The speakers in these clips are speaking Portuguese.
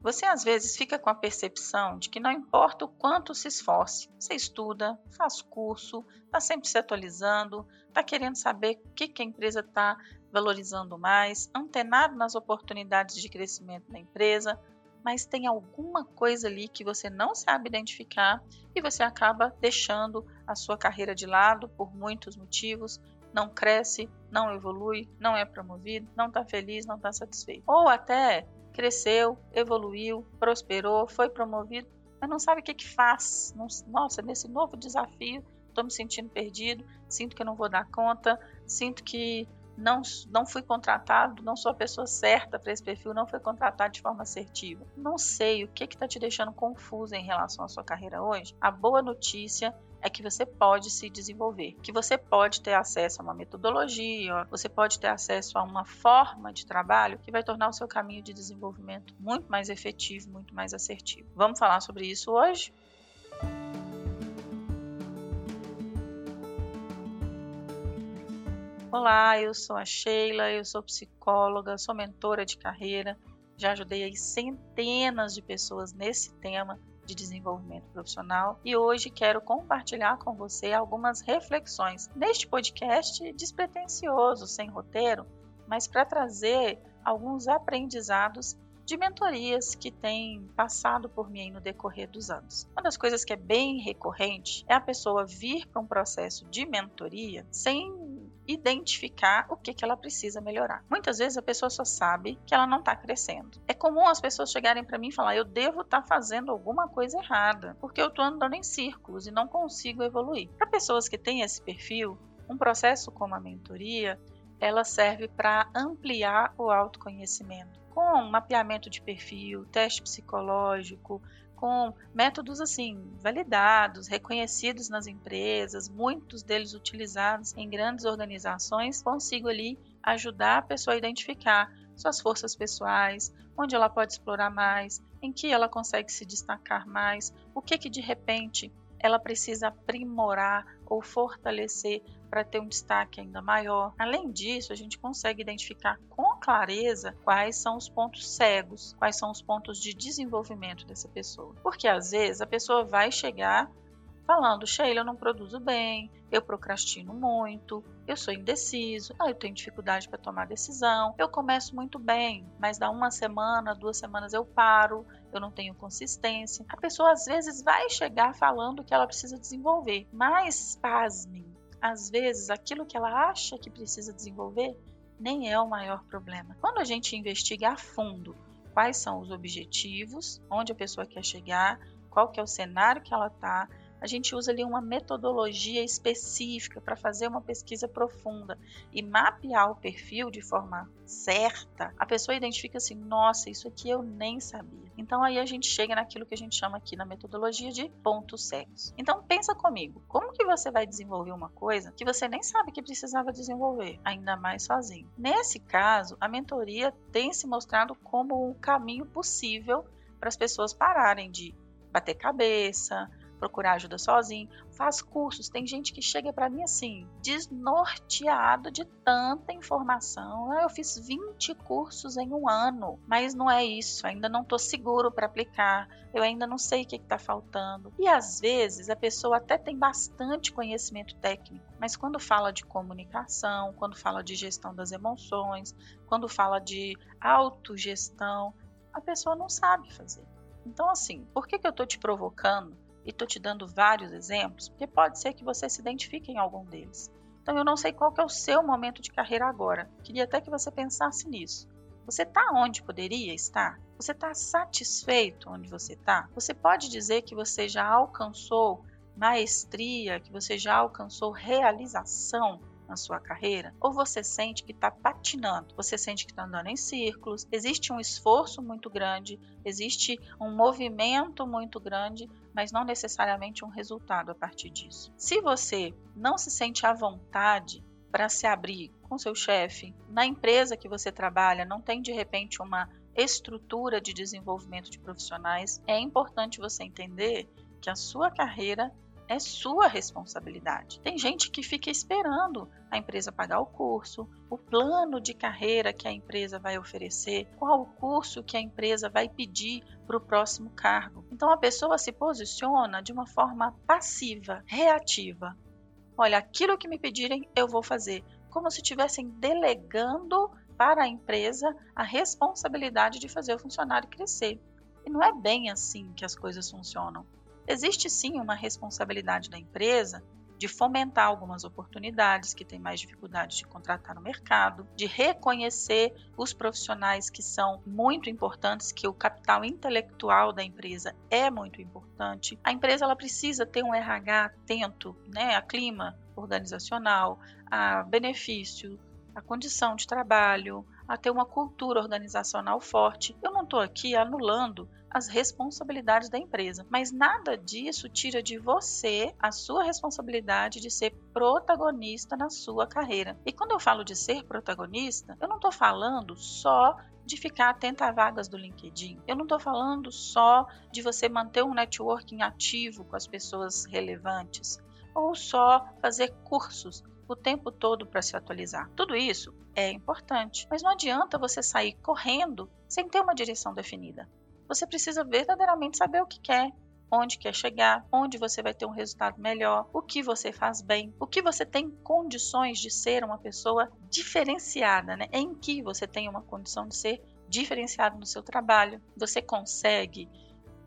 Você às vezes fica com a percepção de que não importa o quanto se esforce, você estuda, faz curso, está sempre se atualizando, está querendo saber o que, que a empresa está valorizando mais, antenado nas oportunidades de crescimento da empresa, mas tem alguma coisa ali que você não sabe identificar e você acaba deixando a sua carreira de lado por muitos motivos, não cresce, não evolui, não é promovido, não está feliz, não está satisfeito. Ou até cresceu, evoluiu, prosperou, foi promovido, mas não sabe o que, que faz. Nossa, nesse novo desafio, estou me sentindo perdido, sinto que não vou dar conta, sinto que não, não fui contratado, não sou a pessoa certa para esse perfil, não fui contratado de forma assertiva. Não sei o que está te deixando confusa em relação à sua carreira hoje. A boa notícia é que você pode se desenvolver, que você pode ter acesso a uma metodologia, você pode ter acesso a uma forma de trabalho que vai tornar o seu caminho de desenvolvimento muito mais efetivo, muito mais assertivo. Vamos falar sobre isso hoje? Olá, eu sou a Sheila, eu sou psicóloga, sou mentora de carreira, já ajudei aí centenas de pessoas nesse tema de desenvolvimento profissional e hoje quero compartilhar com você algumas reflexões neste podcast despretensioso, sem roteiro, mas para trazer alguns aprendizados de mentorias que têm passado por mim no decorrer dos anos. Uma das coisas que é bem recorrente é a pessoa vir para um processo de mentoria sem identificar o que, que ela precisa melhorar. Muitas vezes a pessoa só sabe que ela não está crescendo. É comum as pessoas chegarem para mim e falar: eu devo estar tá fazendo alguma coisa errada, porque eu estou andando em círculos e não consigo evoluir. Para pessoas que têm esse perfil, um processo como a mentoria ela serve para ampliar o autoconhecimento, com mapeamento de perfil, teste psicológico, com métodos assim validados, reconhecidos nas empresas, muitos deles utilizados em grandes organizações, consigo ali ajudar a pessoa a identificar suas forças pessoais, onde ela pode explorar mais, em que ela consegue se destacar mais, o que que de repente ela precisa aprimorar ou fortalecer para ter um destaque ainda maior. Além disso, a gente consegue identificar com clareza quais são os pontos cegos, quais são os pontos de desenvolvimento dessa pessoa. Porque às vezes a pessoa vai chegar falando: Sheila, eu não produzo bem, eu procrastino muito, eu sou indeciso, ah, eu tenho dificuldade para tomar decisão, eu começo muito bem, mas dá uma semana, duas semanas eu paro, eu não tenho consistência. A pessoa às vezes vai chegar falando que ela precisa desenvolver, mas pasmem, às vezes aquilo que ela acha que precisa desenvolver nem é o maior problema. Quando a gente investiga a fundo quais são os objetivos, onde a pessoa quer chegar, qual que é o cenário que ela está, a gente usa ali uma metodologia específica para fazer uma pesquisa profunda e mapear o perfil de forma certa, a pessoa identifica assim: nossa, isso aqui eu nem sabia. Então aí a gente chega naquilo que a gente chama aqui na metodologia de pontos cegos. Então pensa comigo, como que você vai desenvolver uma coisa que você nem sabe que precisava desenvolver, ainda mais sozinho? Nesse caso, a mentoria tem se mostrado como um caminho possível para as pessoas pararem de bater cabeça, procurar ajuda sozinho, faz cursos. Tem gente que chega para mim assim, desnorteado de tanta informação. Ah, eu fiz 20 cursos em um ano, mas não é isso, ainda não estou seguro para aplicar, eu ainda não sei o que está faltando. E às vezes a pessoa até tem bastante conhecimento técnico, mas quando fala de comunicação, quando fala de gestão das emoções, quando fala de autogestão, a pessoa não sabe fazer. Então, assim, por que, que eu estou te provocando e estou te dando vários exemplos, porque pode ser que você se identifique em algum deles. Então eu não sei qual é o seu momento de carreira agora. Queria até que você pensasse nisso. Você está onde poderia estar? Você está satisfeito onde você está? Você pode dizer que você já alcançou maestria, que você já alcançou realização na sua carreira? Ou você sente que está patinando? Você sente que está andando em círculos? Existe um esforço muito grande, existe um movimento muito grande, mas não necessariamente um resultado a partir disso. Se você não se sente à vontade para se abrir com seu chefe, na empresa que você trabalha, não tem de repente uma estrutura de desenvolvimento de profissionais, é importante você entender que a sua carreira é sua responsabilidade. Tem gente que fica esperando a empresa pagar o curso, o plano de carreira que a empresa vai oferecer, qual o curso que a empresa vai pedir para o próximo cargo. Então a pessoa se posiciona de uma forma passiva, reativa. Olha, aquilo que me pedirem, eu vou fazer. Como se estivessem delegando para a empresa a responsabilidade de fazer o funcionário crescer. E não é bem assim que as coisas funcionam. Existe sim uma responsabilidade da empresa de fomentar algumas oportunidades que têm mais dificuldade de contratar no mercado, de reconhecer os profissionais que são muito importantes, que o capital intelectual da empresa é muito importante. A empresa ela precisa ter um RH atento, né, a clima organizacional, a benefício, a condição de trabalho, a ter uma cultura organizacional forte. Eu não estou aqui anulando as responsabilidades da empresa, mas nada disso tira de você a sua responsabilidade de ser protagonista na sua carreira. E quando eu falo de ser protagonista, eu não estou falando só de ficar atento a vagas do LinkedIn. Eu não estou falando só de você manter um networking ativo com as pessoas relevantes ou só fazer cursos o tempo todo para se atualizar. Tudo isso é importante, mas não adianta você sair correndo sem ter uma direção definida. Você precisa verdadeiramente saber o que quer, onde quer chegar, onde você vai ter um resultado melhor, o que você faz bem, o que você tem condições de ser uma pessoa diferenciada, né? Em que você tem uma condição de ser diferenciado no seu trabalho, você consegue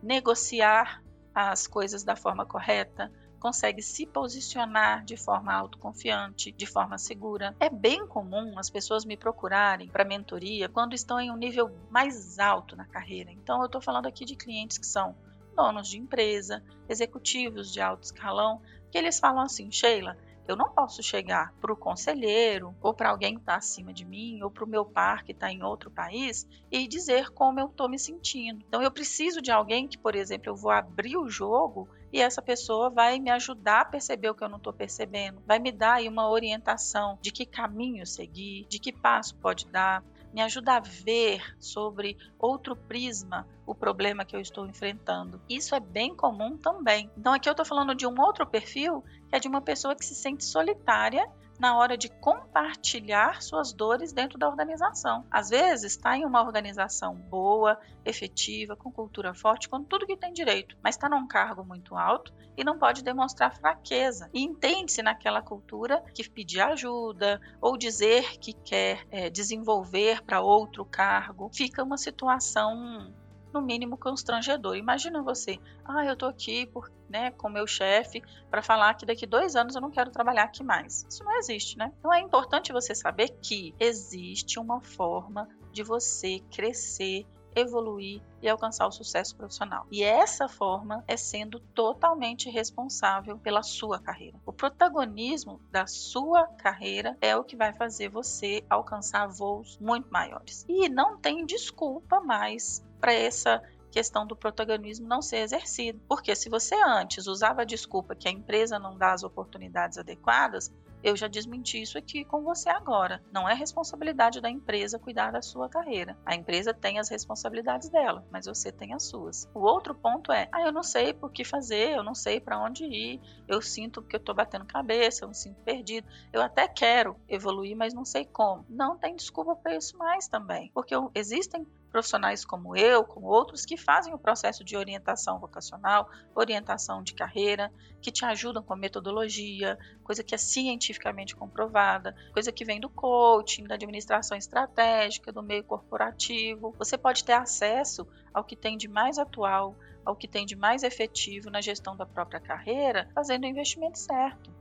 negociar as coisas da forma correta, consegue se posicionar de forma autoconfiante, de forma segura. É bem comum as pessoas me procurarem para mentoria quando estão em um nível mais alto na carreira. Então, eu estou falando aqui de clientes que são donos de empresa, executivos de alto escalão, que eles falam assim: Sheila, eu não posso chegar para o conselheiro ou para alguém que está acima de mim ou para o meu par que está em outro país e dizer como eu estou me sentindo. Então eu preciso de alguém que, por exemplo, eu vou abrir o jogo e essa pessoa vai me ajudar a perceber o que eu não estou percebendo, vai me dar aí uma orientação de que caminho seguir, de que passo pode dar, me ajuda a ver sobre outro prisma o problema que eu estou enfrentando. Isso é bem comum também. Então aqui eu estou falando de um outro perfil que é de uma pessoa que se sente solitária na hora de compartilhar suas dores dentro da organização. Às vezes está em uma organização boa, efetiva, com cultura forte, com tudo que tem direito, mas está num cargo muito alto e não pode demonstrar fraqueza. E entende-se naquela cultura que pedir ajuda ou dizer que quer é, desenvolver para outro cargo fica uma situação no mínimo constrangedor. Imagina você, ah, eu tô aqui por, né, com meu chefe para falar que daqui dois anos eu não quero trabalhar aqui mais. Isso não existe, né? Então é importante você saber que existe uma forma de você crescer evoluir e alcançar o sucesso profissional. E essa forma é sendo totalmente responsável pela sua carreira. O protagonismo da sua carreira é o que vai fazer você alcançar voos muito maiores. E não tem desculpa mais para essa questão do protagonismo não ser exercido. Porque se você antes usava a desculpa que a empresa não dá as oportunidades adequadas, eu já desmenti isso aqui com você agora. Não é responsabilidade da empresa cuidar da sua carreira. A empresa tem as responsabilidades dela, mas você tem as suas. O outro ponto é: ah, eu não sei por que fazer, eu não sei para onde ir, eu sinto que eu estou batendo cabeça, eu me sinto perdido. Eu até quero evoluir, mas não sei como. Não tem desculpa para isso mais também, porque existem profissionais como eu, como outros, que fazem o processo de orientação vocacional, orientação de carreira, que te ajudam com a metodologia, coisa que é cientificamente comprovada, coisa que vem do coaching, da administração estratégica, do meio corporativo. Você pode ter acesso ao que tem de mais atual, ao que tem de mais efetivo na gestão da própria carreira, fazendo o investimento certo.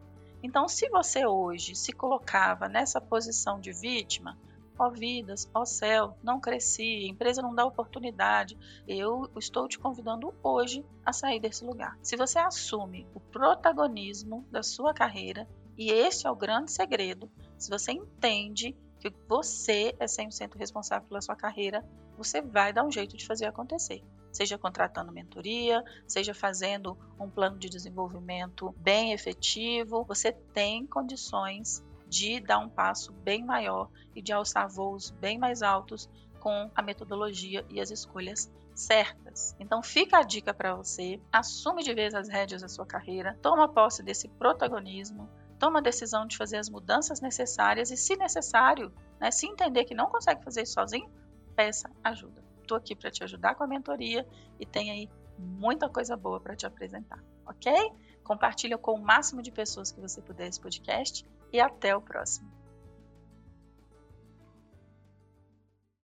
Então, se você hoje se colocava nessa posição de vítima, Ó vidas, ó céu, não cresci, empresa não dá oportunidade. Eu estou te convidando hoje a sair desse lugar. Se você assume o protagonismo da sua carreira, e esse é o grande segredo, se você entende que você é 100% responsável pela sua carreira, você vai dar um jeito de fazer acontecer. Seja contratando mentoria, seja fazendo um plano de desenvolvimento bem efetivo, você tem condições de dar um passo bem maior e de alçar voos bem mais altos com a metodologia e as escolhas certas. Então fica a dica para você, assume de vez as rédeas da sua carreira, toma posse desse protagonismo, toma a decisão de fazer as mudanças necessárias e, se necessário, né, se entender que não consegue fazer isso sozinho, peça ajuda. Estou aqui para te ajudar com a mentoria e tem aí muita coisa boa para te apresentar, ok? Compartilha com o máximo de pessoas que você puder esse podcast e até o próximo.